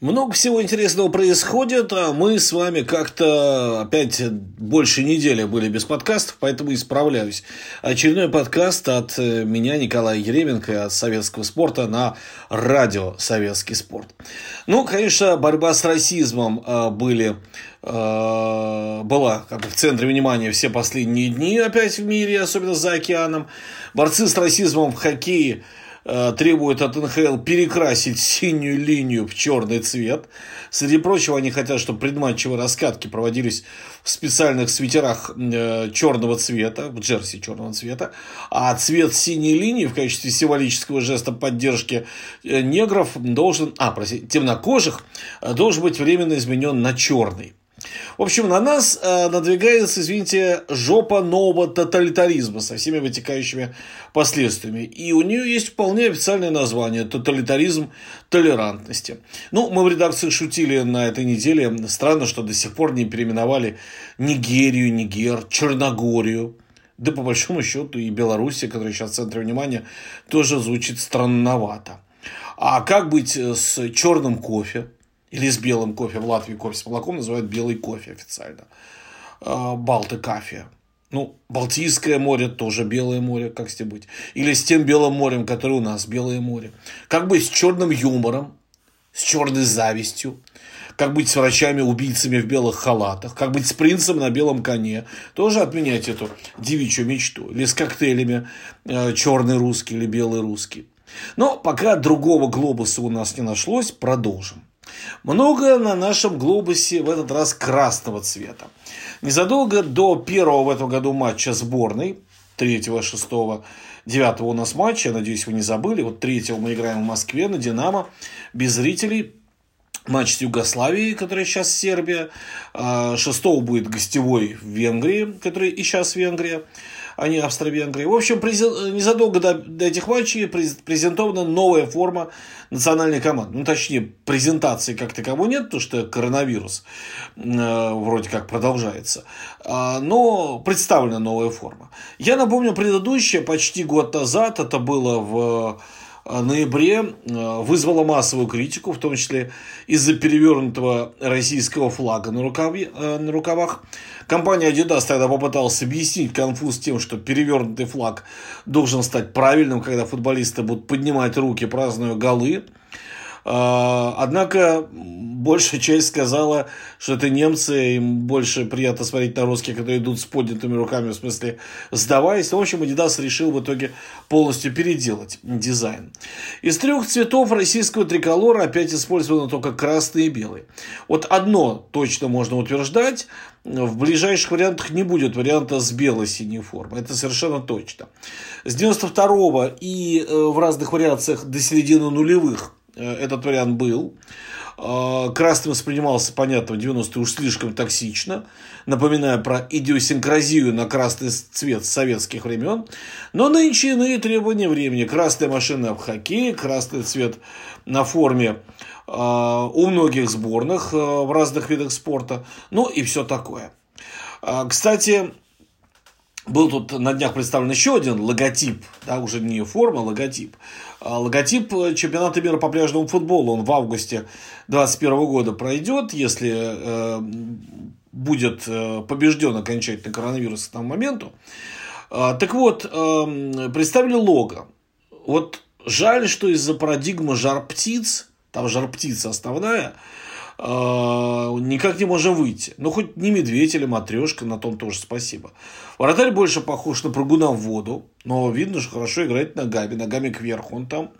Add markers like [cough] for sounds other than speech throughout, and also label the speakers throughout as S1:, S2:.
S1: Много всего интересного происходит, а мы с вами как-то опять больше недели были без подкастов, поэтому исправляюсь. Очередной подкаст от э, меня, Николая Еременко, от советского спорта на радио «Советский спорт». Ну, конечно, борьба с расизмом э, были, э, была как бы в центре внимания все последние дни опять в мире, особенно за океаном. Борцы с расизмом в хоккее – требуют от НХЛ перекрасить синюю линию в черный цвет. Среди прочего, они хотят, чтобы предматчевые раскатки проводились в специальных свитерах э, черного цвета, в джерси черного цвета, а цвет синей линии в качестве символического жеста поддержки э, негров должен, а, простите, темнокожих, должен быть временно изменен на черный. В общем, на нас э, надвигается, извините, жопа нового тоталитаризма со всеми вытекающими последствиями. И у нее есть вполне официальное название – тоталитаризм толерантности. Ну, мы в редакции шутили на этой неделе. Странно, что до сих пор не переименовали Нигерию, Нигер, Черногорию. Да, по большому счету, и Белоруссия, которая сейчас в центре внимания, тоже звучит странновато. А как быть с черным кофе? Или с белым кофе. В Латвии кофе с молоком называют белый кофе официально. А, Балты кафе. Ну, Балтийское море тоже белое море, как с быть. Или с тем белым морем, которое у нас белое море. Как быть с черным юмором, с черной завистью. Как быть с врачами-убийцами в белых халатах. Как быть с принцем на белом коне. Тоже отменять эту девичью мечту. Или с коктейлями э, черный русский или белый русский. Но пока другого глобуса у нас не нашлось, продолжим. Много на нашем глобусе в этот раз красного цвета. Незадолго до первого в этом году матча сборной, 3, 6, 9 у нас матча, надеюсь, вы не забыли. Вот 3 мы играем в Москве на «Динамо», без зрителей. Матч с Югославией, которая сейчас Сербия. 6 а, будет гостевой в Венгрии, который и сейчас Венгрия а не Австро-Венгрии. В общем, незадолго до, этих матчей презентована новая форма национальной команды. Ну, точнее, презентации как таковой нет, потому что коронавирус э, вроде как продолжается. А, но представлена новая форма. Я напомню, предыдущая, почти год назад, это было в э, ноябре э, вызвала массовую критику, в том числе из-за перевернутого российского флага на, рукаве, на рукавах. Компания Adidas тогда попыталась объяснить конфуз тем, что перевернутый флаг должен стать правильным, когда футболисты будут поднимать руки, празднуя голы. А, однако большая часть сказала, что это немцы, им больше приятно смотреть на русских, которые идут с поднятыми руками, в смысле сдаваясь. В общем, Adidas решил в итоге полностью переделать дизайн. Из трех цветов российского триколора опять использовано только красный и белый. Вот одно точно можно утверждать, в ближайших вариантах не будет варианта с бело-синей формой. Это совершенно точно. С 92 и э, в разных вариациях до середины нулевых этот вариант был. Э, красным воспринимался, понятно, в 90-е уж слишком токсично, напоминая про идиосинкразию на красный цвет советских времен. Но нынче иные требования времени. Красная машина в хоккее, красный цвет на форме э, у многих сборных в разных видах спорта, ну и все такое. Кстати, был тут на днях представлен еще один логотип, да, уже не форма, а логотип. Логотип чемпионата мира по пляжному футболу, он в августе 2021 года пройдет, если э, будет э, побежден окончательно коронавирус к тому моменту. Э, так вот, э, представили лого. Вот жаль, что из-за парадигмы жар птиц, там жар птица основная, никак не можем выйти. Ну, хоть не медведь или матрешка, на том тоже спасибо. Вратарь больше похож на прыгуна в воду, но видно, что хорошо играет ногами, ногами кверху он там.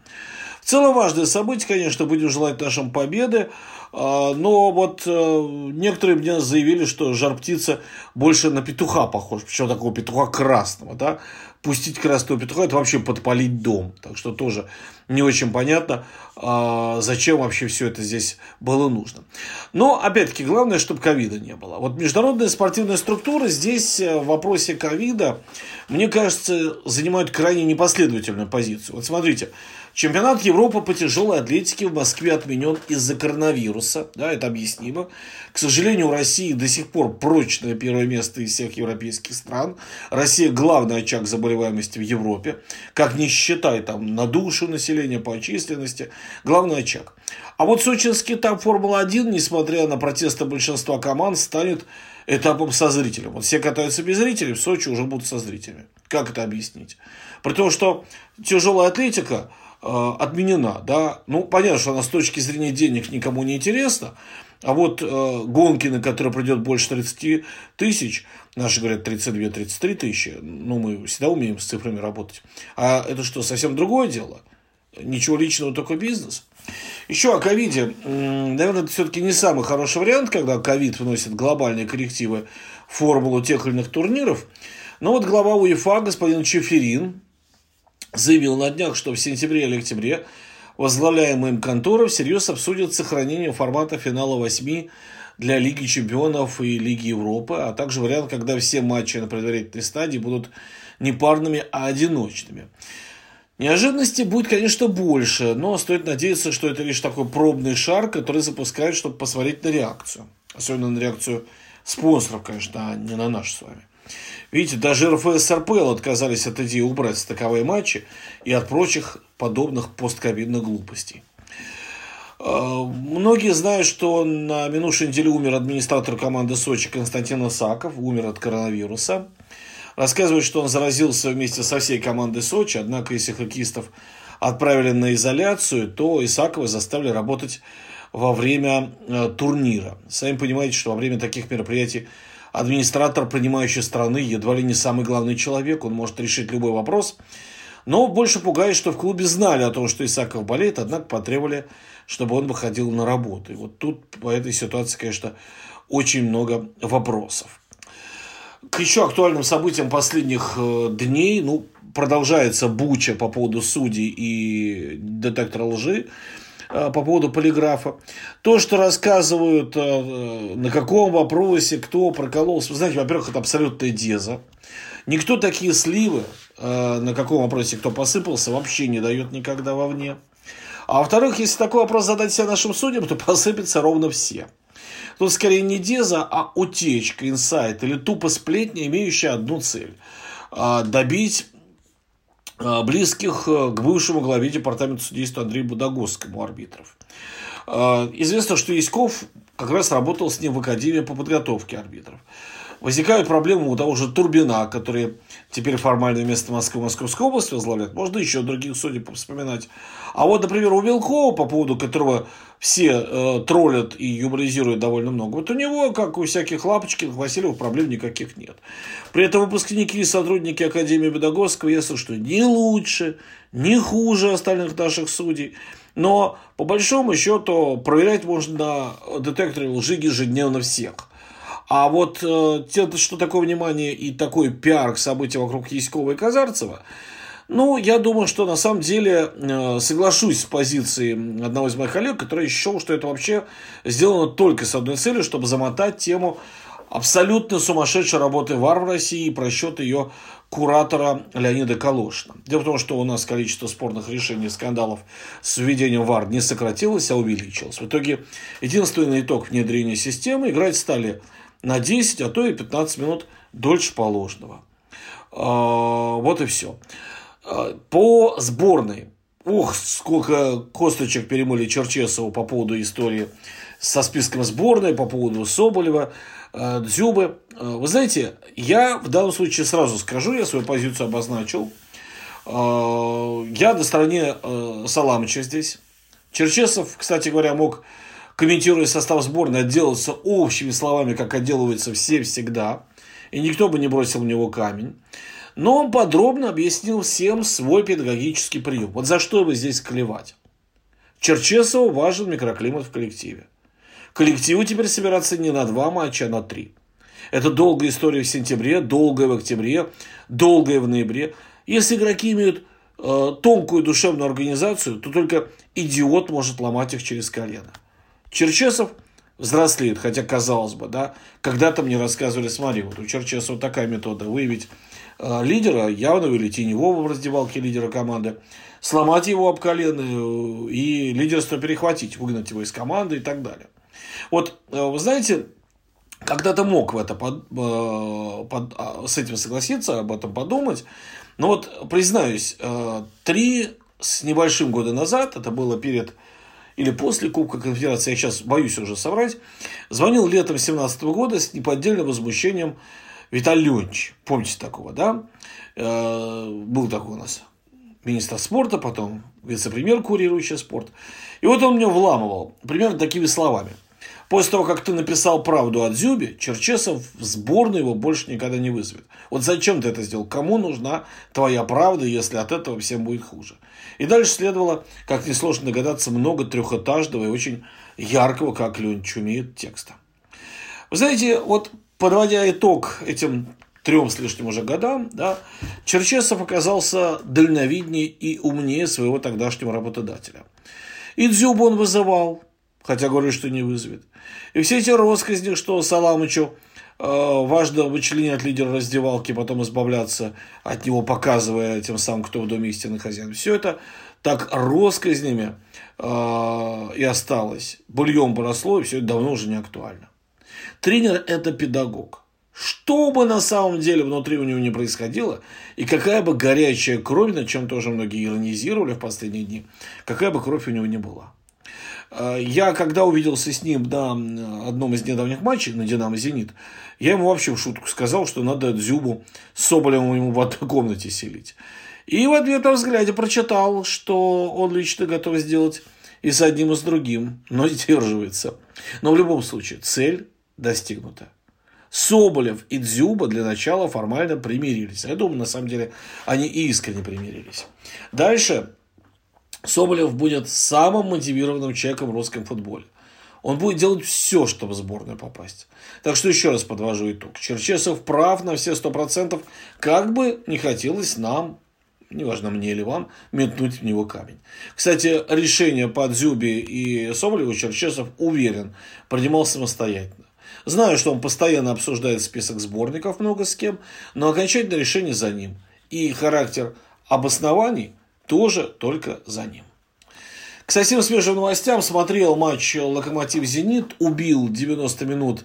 S1: В целом важное событие, конечно, будем желать нашим победы. А, но вот э, некоторые мне заявили, что жар птица больше на петуха похож. Причем такого петуха красного. Да? Пустить красного петуха – это вообще подпалить дом. Так что тоже не очень понятно, а, зачем вообще все это здесь было нужно. Но, опять-таки, главное, чтобы ковида не было. Вот международная спортивная структура здесь э, в вопросе ковида, мне кажется, занимают крайне непоследовательную позицию. Вот смотрите, Чемпионат Европы по тяжелой атлетике в Москве отменен из-за коронавируса. Да, это объяснимо. К сожалению, у России до сих пор прочное первое место из всех европейских стран. Россия главный очаг заболеваемости в Европе, как не считай там на душу населения по численности, главный очаг. А вот сочинский этап Формулы-1, несмотря на протесты большинства команд, станет этапом со зрителем. Вот все катаются без зрителей, в Сочи уже будут со зрителями. Как это объяснить? При том, что тяжелая атлетика отменена, да, ну, понятно, что она с точки зрения денег никому не интересна, а вот э, гонки, на которые придет больше 30 тысяч, наши говорят 32-33 тысячи, ну, мы всегда умеем с цифрами работать. А это что, совсем другое дело? Ничего личного, только бизнес. Еще о ковиде. Наверное, это все-таки не самый хороший вариант, когда ковид вносит глобальные коррективы в формулу тех или иных турниров. Но вот глава УЕФА, господин Чеферин, заявил на днях, что в сентябре или октябре возглавляемая им контора всерьез обсудит сохранение формата финала восьми для Лиги Чемпионов и Лиги Европы, а также вариант, когда все матчи на предварительной стадии будут не парными, а одиночными. Неожиданностей будет, конечно, больше, но стоит надеяться, что это лишь такой пробный шар, который запускают, чтобы посмотреть на реакцию. Особенно на реакцию спонсоров, конечно, а не на наш с вами. Видите, даже РФС РПЛ отказались от идеи убрать стыковые матчи и от прочих подобных постковидных глупостей. А, многие знают, что на минувшей неделе умер администратор команды Сочи Константин Исаков, умер от коронавируса. Рассказывают, что он заразился вместе со всей командой Сочи, однако если хоккеистов отправили на изоляцию, то Исакова заставили работать во время э, турнира. Сами понимаете, что во время таких мероприятий администратор принимающей страны едва ли не самый главный человек, он может решить любой вопрос. Но больше пугает, что в клубе знали о том, что Исаков болеет, однако потребовали, чтобы он выходил на работу. И вот тут по этой ситуации, конечно, очень много вопросов. К еще актуальным событиям последних э, дней, ну, продолжается буча по поводу судей и детектора лжи по поводу полиграфа. То, что рассказывают, э, на каком вопросе кто прокололся. Вы знаете, во-первых, это абсолютная деза. Никто такие сливы, на каком вопросе кто посыпался, вообще не дает никогда вовне. А во-вторых, если такой вопрос задать себе нашим судьям, то [laughs] посыпятся ровно все. Тут скорее не деза, а утечка, инсайт или тупо сплетня, имеющая одну цель а, – добить близких э, к бывшему главе департамента судейства Андрею Будагосскому арбитров. А, известно, что Яськов как раз работал с ним в Академии по подготовке арбитров. Возникают проблемы у того же Турбина, который теперь формально вместо Москвы Московской области возглавляет. Можно еще других судей вспоминать. А вот, например, у Белкова, по поводу которого все э, троллят и юморизируют довольно много, вот у него, как у всяких лапочкиных, Васильев, проблем никаких нет. При этом выпускники и сотрудники Академии Педагогского, ясно, что не лучше, не хуже остальных наших судей. Но, по большому счету, проверять можно на детекторе лжи ежедневно всех. А вот э, что такое внимание и такой пиар к событиям вокруг Яськова и Казарцева, ну, я думаю, что на самом деле э, соглашусь с позицией одного из моих коллег, который счел, что это вообще сделано только с одной целью, чтобы замотать тему абсолютно сумасшедшей работы ВАР в России и просчет ее куратора Леонида Калошина. Дело в том, что у нас количество спорных решений и скандалов с введением ВАР не сократилось, а увеличилось. В итоге единственный итог внедрения системы играть стали на 10, а то и 15 минут дольше положенного. А, вот и все. А, по сборной. Ух, сколько косточек перемыли Черчесову по поводу истории со списком сборной, по поводу Соболева, а, Дзюбы. Вы знаете, я в данном случае сразу скажу, я свою позицию обозначил. Я на стороне Саламыча здесь. Черчесов, кстати говоря, мог комментируя состав сборной, отделаться общими словами, как отделываются все всегда, и никто бы не бросил в него камень. Но он подробно объяснил всем свой педагогический прием. Вот за что вы здесь клевать? Черчесову важен микроклимат в коллективе. Коллективу теперь собираться не на два матча, а на три. Это долгая история в сентябре, долгая в октябре, долгая в ноябре. Если игроки имеют э, тонкую душевную организацию, то только идиот может ломать их через колено. Черчесов взрослеет, хотя казалось бы, да, когда-то мне рассказывали, смотри, вот у Черчесова такая метода, выявить э, лидера, явного или теневого в раздевалке лидера команды, сломать его об колено э, и лидерство перехватить, выгнать его из команды и так далее. Вот, э, вы знаете, когда-то мог в это под, э, под, а, с этим согласиться, об этом подумать, Но вот, признаюсь, э, три с небольшим года назад, это было перед или после Кубка Конфедерации, я сейчас боюсь уже соврать, звонил летом 2017 года с неподдельным возмущением Виталий Леонидович. Помните такого, да? Э, был такой у нас министр спорта, потом вице-премьер, курирующий спорт. И вот он мне вламывал примерно такими словами. После того, как ты написал правду о Дзюбе, Черчесов в сборную его больше никогда не вызовет. Вот зачем ты это сделал? Кому нужна твоя правда, если от этого всем будет хуже? И дальше следовало, как несложно догадаться, много трехэтажного и очень яркого, как Леонид умеет, текста. Вы знаете, вот подводя итог этим трем с лишним уже годам, да, Черчесов оказался дальновиднее и умнее своего тогдашнего работодателя. И Дзюбу он вызывал, хотя говорит, что не вызовет. И все эти россказни, что Саламычу э, важно вычленять лидера раздевалки, потом избавляться от него, показывая тем самым, кто в доме истинный хозяин. Все это так россказнями э, и осталось. Бульон поросло, и все это давно уже не актуально. Тренер – это педагог. Что бы на самом деле внутри у него не происходило, и какая бы горячая кровь, над чем тоже многие иронизировали в последние дни, какая бы кровь у него не была – я, когда увиделся с ним на одном из недавних матчей, на «Динамо Зенит», я ему вообще в шутку сказал, что надо Дзюбу с Соболевым ему в одной комнате селить. И в ответном взгляде прочитал, что он лично готов сделать и с одним, и с другим, но сдерживается. Но в любом случае, цель достигнута. Соболев и Дзюба для начала формально примирились. Я думаю, на самом деле, они искренне примирились. Дальше Соболев будет самым мотивированным человеком в русском футболе. Он будет делать все, чтобы в сборную попасть. Так что еще раз подвожу итог. Черчесов прав на все сто процентов, как бы не хотелось нам, неважно мне или вам, метнуть в него камень. Кстати, решение по Дзюбе и Соболеву Черчесов, уверен, принимал самостоятельно. Знаю, что он постоянно обсуждает список сборников много с кем, но окончательное решение за ним. И характер обоснований тоже только за ним. К совсем свежим новостям смотрел матч «Локомотив-Зенит», убил 90 минут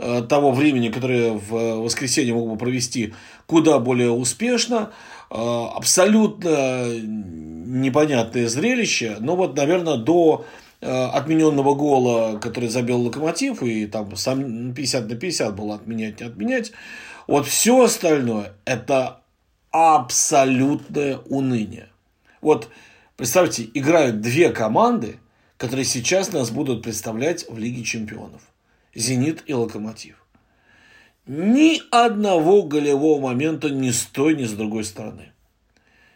S1: э, того времени, которое в воскресенье мог бы провести куда более успешно. Э, абсолютно непонятное зрелище, но вот, наверное, до э, отмененного гола, который забил Локомотив, и там сам 50 на 50 было отменять, не отменять, вот все остальное – это абсолютное уныние. Вот представьте, играют две команды, которые сейчас нас будут представлять в Лиге чемпионов. «Зенит» и «Локомотив». Ни одного голевого момента ни с той, ни с другой стороны.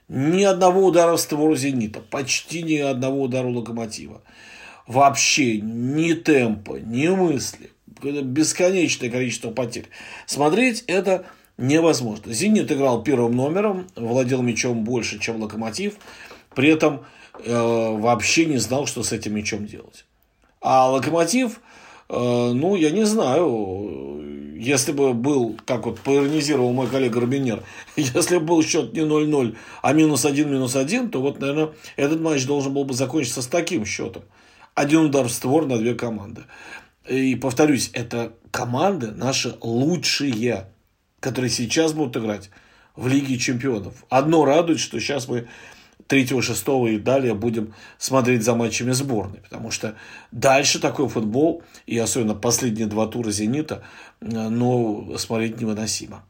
S1: Ни одного удара в створ «Зенита», почти ни одного удара у «Локомотива». Вообще ни темпа, ни мысли. Бесконечное количество потерь. Смотреть это невозможно. «Зенит» играл первым номером, владел мячом больше, чем «Локомотив», при этом э, вообще не знал, что с этим мячом делать. А «Локомотив», э, ну, я не знаю, если бы был, как вот поиронизировал мой коллега Робинер, [laughs] если бы был счет не 0-0, а минус 1, минус 1, то вот, наверное, этот матч должен был бы закончиться с таким счетом. Один удар в створ на две команды. И повторюсь, это команды наши лучшие которые сейчас будут играть в Лиге чемпионов. Одно радует, что сейчас мы 3, 6 и далее будем смотреть за матчами сборной. Потому что дальше такой футбол, и особенно последние два тура «Зенита», ну, смотреть невыносимо.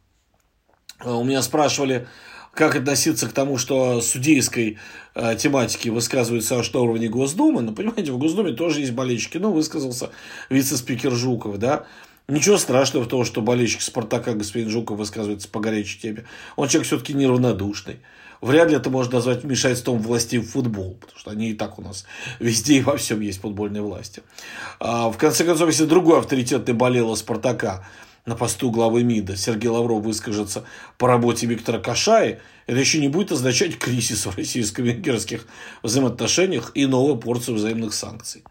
S1: У меня спрашивали, как относиться к тому, что судейской э, тематики высказываются аж на уровне Госдумы. Ну, понимаете, в Госдуме тоже есть болельщики. Ну, высказался вице-спикер Жуков, да. Ничего страшного в том, что болельщик Спартака господин Жуков высказывается по горячей теме. Он человек все-таки неравнодушный. Вряд ли это можно назвать вмешательством власти в футбол, потому что они и так у нас везде и во всем есть футбольные власти. А, в конце концов, если другой авторитетный болел Спартака на посту главы МИДа Сергей Лавров выскажется по работе Виктора Кашаи, это еще не будет означать кризис в российско-венгерских взаимоотношениях и новую порцию взаимных санкций.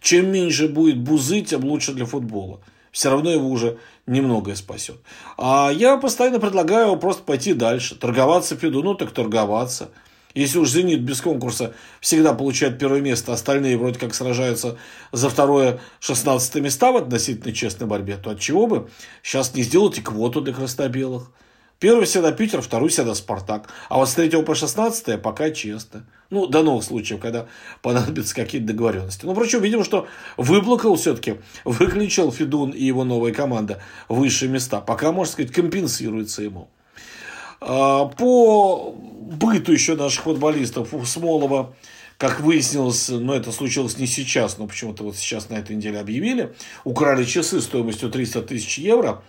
S1: Чем меньше будет бузы, тем лучше для футбола все равно его уже немногое спасет. А я постоянно предлагаю просто пойти дальше, торговаться Фиду, ну так торговаться. Если уж «Зенит» без конкурса всегда получает первое место, остальные вроде как сражаются за второе 16 места в относительно честной борьбе, то от чего бы сейчас не сделать и квоту для краснобелых? Первый всегда Питер, второй всегда Спартак. А вот с 3 по 16 пока честно. Ну, до новых случаев, когда понадобятся какие-то договоренности. Ну, впрочем, видимо, что выплакал все-таки, выключил Федун и его новая команда высшие места. Пока, можно сказать, компенсируется ему. А, по быту еще наших футболистов у Смолова как выяснилось, но это случилось не сейчас, но почему-то вот сейчас на этой неделе объявили, украли часы стоимостью 300 тысяч евро.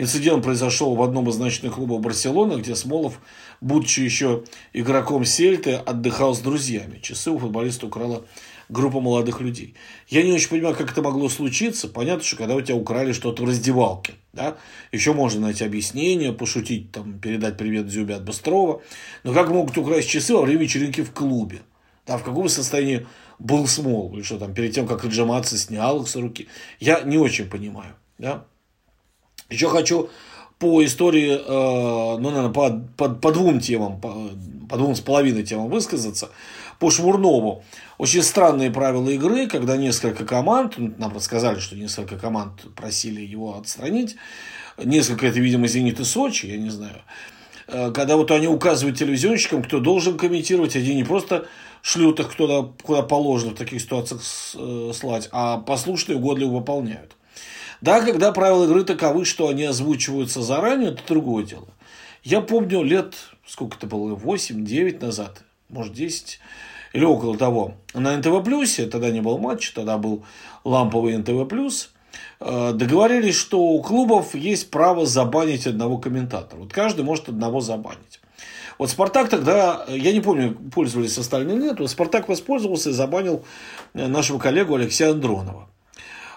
S1: Инцидент произошел в одном из ночных клубов Барселоны, где Смолов, будучи еще игроком Сельты, отдыхал с друзьями. Часы у футболиста украла группа молодых людей. Я не очень понимаю, как это могло случиться. Понятно, что когда у тебя украли что-то в раздевалке, да, еще можно найти объяснение, пошутить, там, передать привет Зюбе от Быстрова. Но как могут украсть часы во время вечеринки в клубе? Да, в каком состоянии был Смол? Или что там, перед тем, как отжиматься, снял их с руки? Я не очень понимаю, да. Еще хочу по истории, э, ну, наверное, по, по, по двум темам, по, по двум с половиной темам высказаться. По Шмурнову. Очень странные правила игры, когда несколько команд, ну, нам рассказали, что несколько команд просили его отстранить. Несколько, это, видимо, «Зенит» и «Сочи», я не знаю. Э, когда вот они указывают телевизионщикам, кто должен комментировать, они не просто шлют их куда, куда положено в таких ситуациях э, слать, а послушно и угодливо выполняют. Да, когда правила игры таковы, что они озвучиваются заранее, это другое дело. Я помню лет, сколько это было, 8-9 назад, может 10, или около того, на НТВ Плюсе, тогда не был матч, тогда был ламповый НТВ Плюс, э, договорились, что у клубов есть право забанить одного комментатора. Вот каждый может одного забанить. Вот Спартак тогда, я не помню, пользовались остальные нет, вот Спартак воспользовался и забанил нашего коллегу Алексея Андронова.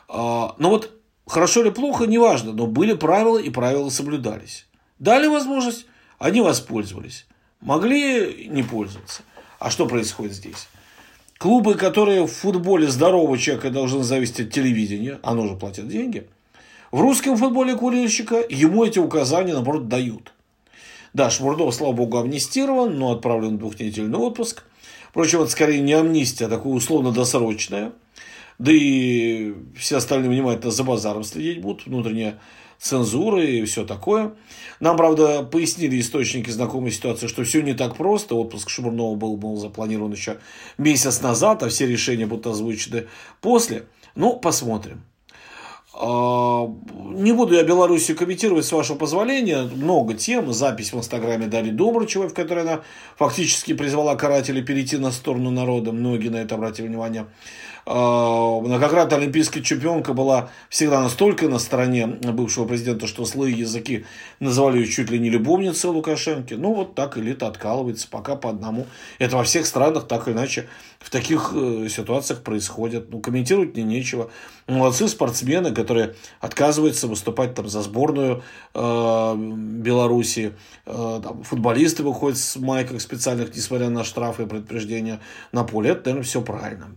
S1: А, но вот Хорошо или плохо, неважно, но были правила и правила соблюдались. Дали возможность, они воспользовались. Могли не пользоваться. А что происходит здесь? Клубы, которые в футболе здорового человека должны зависеть от телевидения, оно же платят деньги, в русском футболе курильщика ему эти указания, наоборот, дают. Да, Шмурдов, слава богу, амнистирован, но отправлен в двухнедельный отпуск. Впрочем, это скорее не амнистия, а такое условно-досрочное – да и все остальные внимательно за базаром следить будут, внутренняя цензура и все такое. Нам, правда, пояснили источники знакомой ситуации, что все не так просто. Отпуск Шмурнова был, был запланирован еще месяц назад, а все решения будут озвучены после. Ну, посмотрим. А, не буду я Белоруссию комментировать, с вашего позволения. Много тем. Запись в Инстаграме Дарьи Добрычевой, в которой она фактически призвала карателей перейти на сторону народа. Многие на это обратили внимание. А, многократная олимпийская чемпионка была всегда настолько на стороне бывшего президента, что злые языки называли ее чуть ли не любовницей Лукашенко. Ну, вот так элита откалывается пока по одному. Это во всех странах так или иначе в таких э, ситуациях происходит. Ну, комментировать мне нечего. Молодцы спортсмены, которые отказываются выступать там за сборную э, Беларуси. Э, там, футболисты выходят с майках специальных, несмотря на штрафы и предупреждения на поле. Это, наверное, все правильно.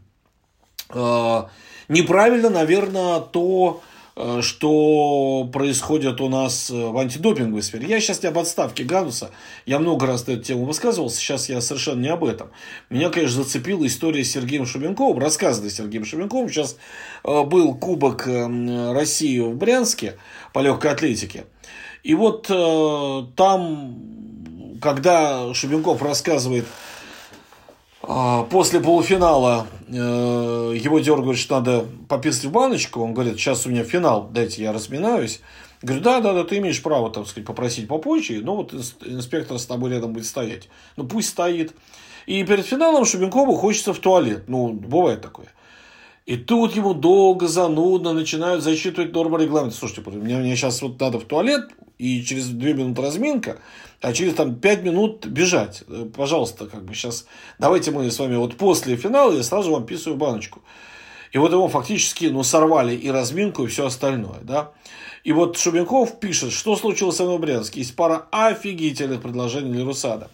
S1: Э, неправильно, наверное, то, э, что происходит у нас э, в антидопинговой сфере. Я сейчас не об отставке Гануса. Я много раз на эту тему высказывался. Сейчас я совершенно не об этом. Меня, конечно, зацепила история с Сергеем Шубенковым, рассказанная Сергеем Шубенковым. Сейчас был Кубок России в Брянске по легкой атлетике. И вот там, когда Шубенков рассказывает а, после полуфинала э, его дергают, что надо пописать в баночку. Он говорит, сейчас у меня финал, дайте я разминаюсь. Говорю, да, да, да, ты имеешь право, так сказать, попросить попозже, но вот инспектор с тобой рядом будет стоять. Ну, пусть стоит. И перед финалом Шубенкову хочется в туалет. Ну, бывает такое. И тут ему долго, занудно начинают зачитывать нормы регламента. Слушайте, мне, мне сейчас вот надо в туалет, и через 2 минуты разминка, а через там 5 минут бежать. Э, пожалуйста, как бы сейчас давайте мы с вами вот после финала я сразу вам писаю баночку. И вот его фактически ну, сорвали и разминку, и все остальное. Да? И вот Шубенков пишет, что случилось в Брянске. Есть пара офигительных предложений для Русада.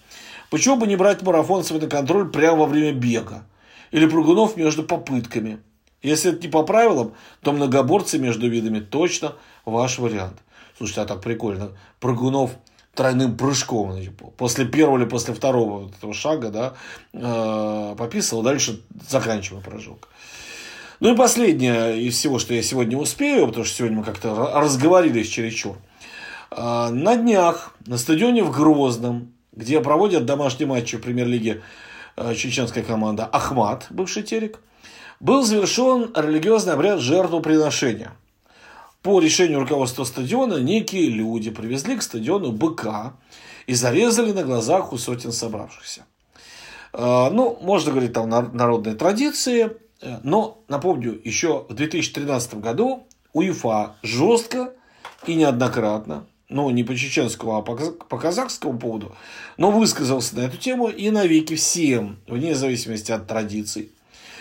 S1: Почему бы не брать марафонцев на контроль прямо во время бега? Или прыгунов между попытками? Если это не по правилам, то многоборцы между видами точно ваш вариант. Слушайте, а так прикольно. Прыгунов тройным прыжком. После первого или после второго этого шага, да, э, дальше заканчиваю прыжок. Ну и последнее из всего, что я сегодня успею, потому что сегодня мы как-то разговорились чересчур. А, на днях на стадионе в Грозном, где проводят домашние матчи в премьер-лиге э, чеченская команда Ахмат, бывший Терек, был завершен религиозный обряд жертвоприношения. По решению руководства стадиона некие люди привезли к стадиону быка и зарезали на глазах у сотен собравшихся. А, ну, можно говорить там народные традиции, э, но, напомню, еще в 2013 году УЕФА жестко и неоднократно, ну, не по чеченскому, а по казахскому поводу, но высказался на эту тему и навеки всем, вне зависимости от традиций,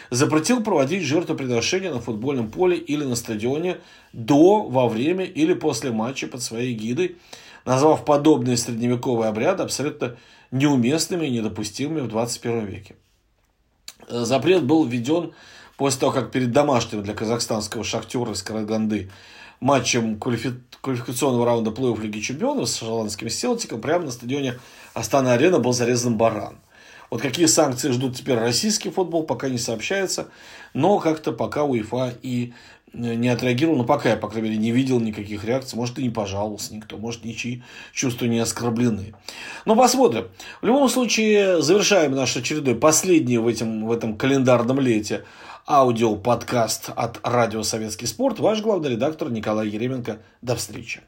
S1: запретил проводить жертвоприношения на футбольном поле или на стадионе до, во время или после матча под своей гидой, назвав подобные средневековые обряды абсолютно неуместными и недопустимыми в 21 веке. Запрет был введен после того, как перед домашним для казахстанского шахтера из Караганды матчем квалификационного раунда плей-офф Лиги Чемпионов с шотландским Селтиком прямо на стадионе Астана-Арена был зарезан баран. Вот какие санкции ждут теперь российский футбол, пока не сообщается. Но как-то пока УЕФА и не отреагировал, но пока я, по крайней мере, не видел никаких реакций. Может, и не пожаловался никто, может, ничьи чувства не оскорблены. Но посмотрим. В любом случае, завершаем наш очередной, последний в, этом в этом календарном лете аудиоподкаст от Радио Советский Спорт. Ваш главный редактор Николай Еременко. До встречи.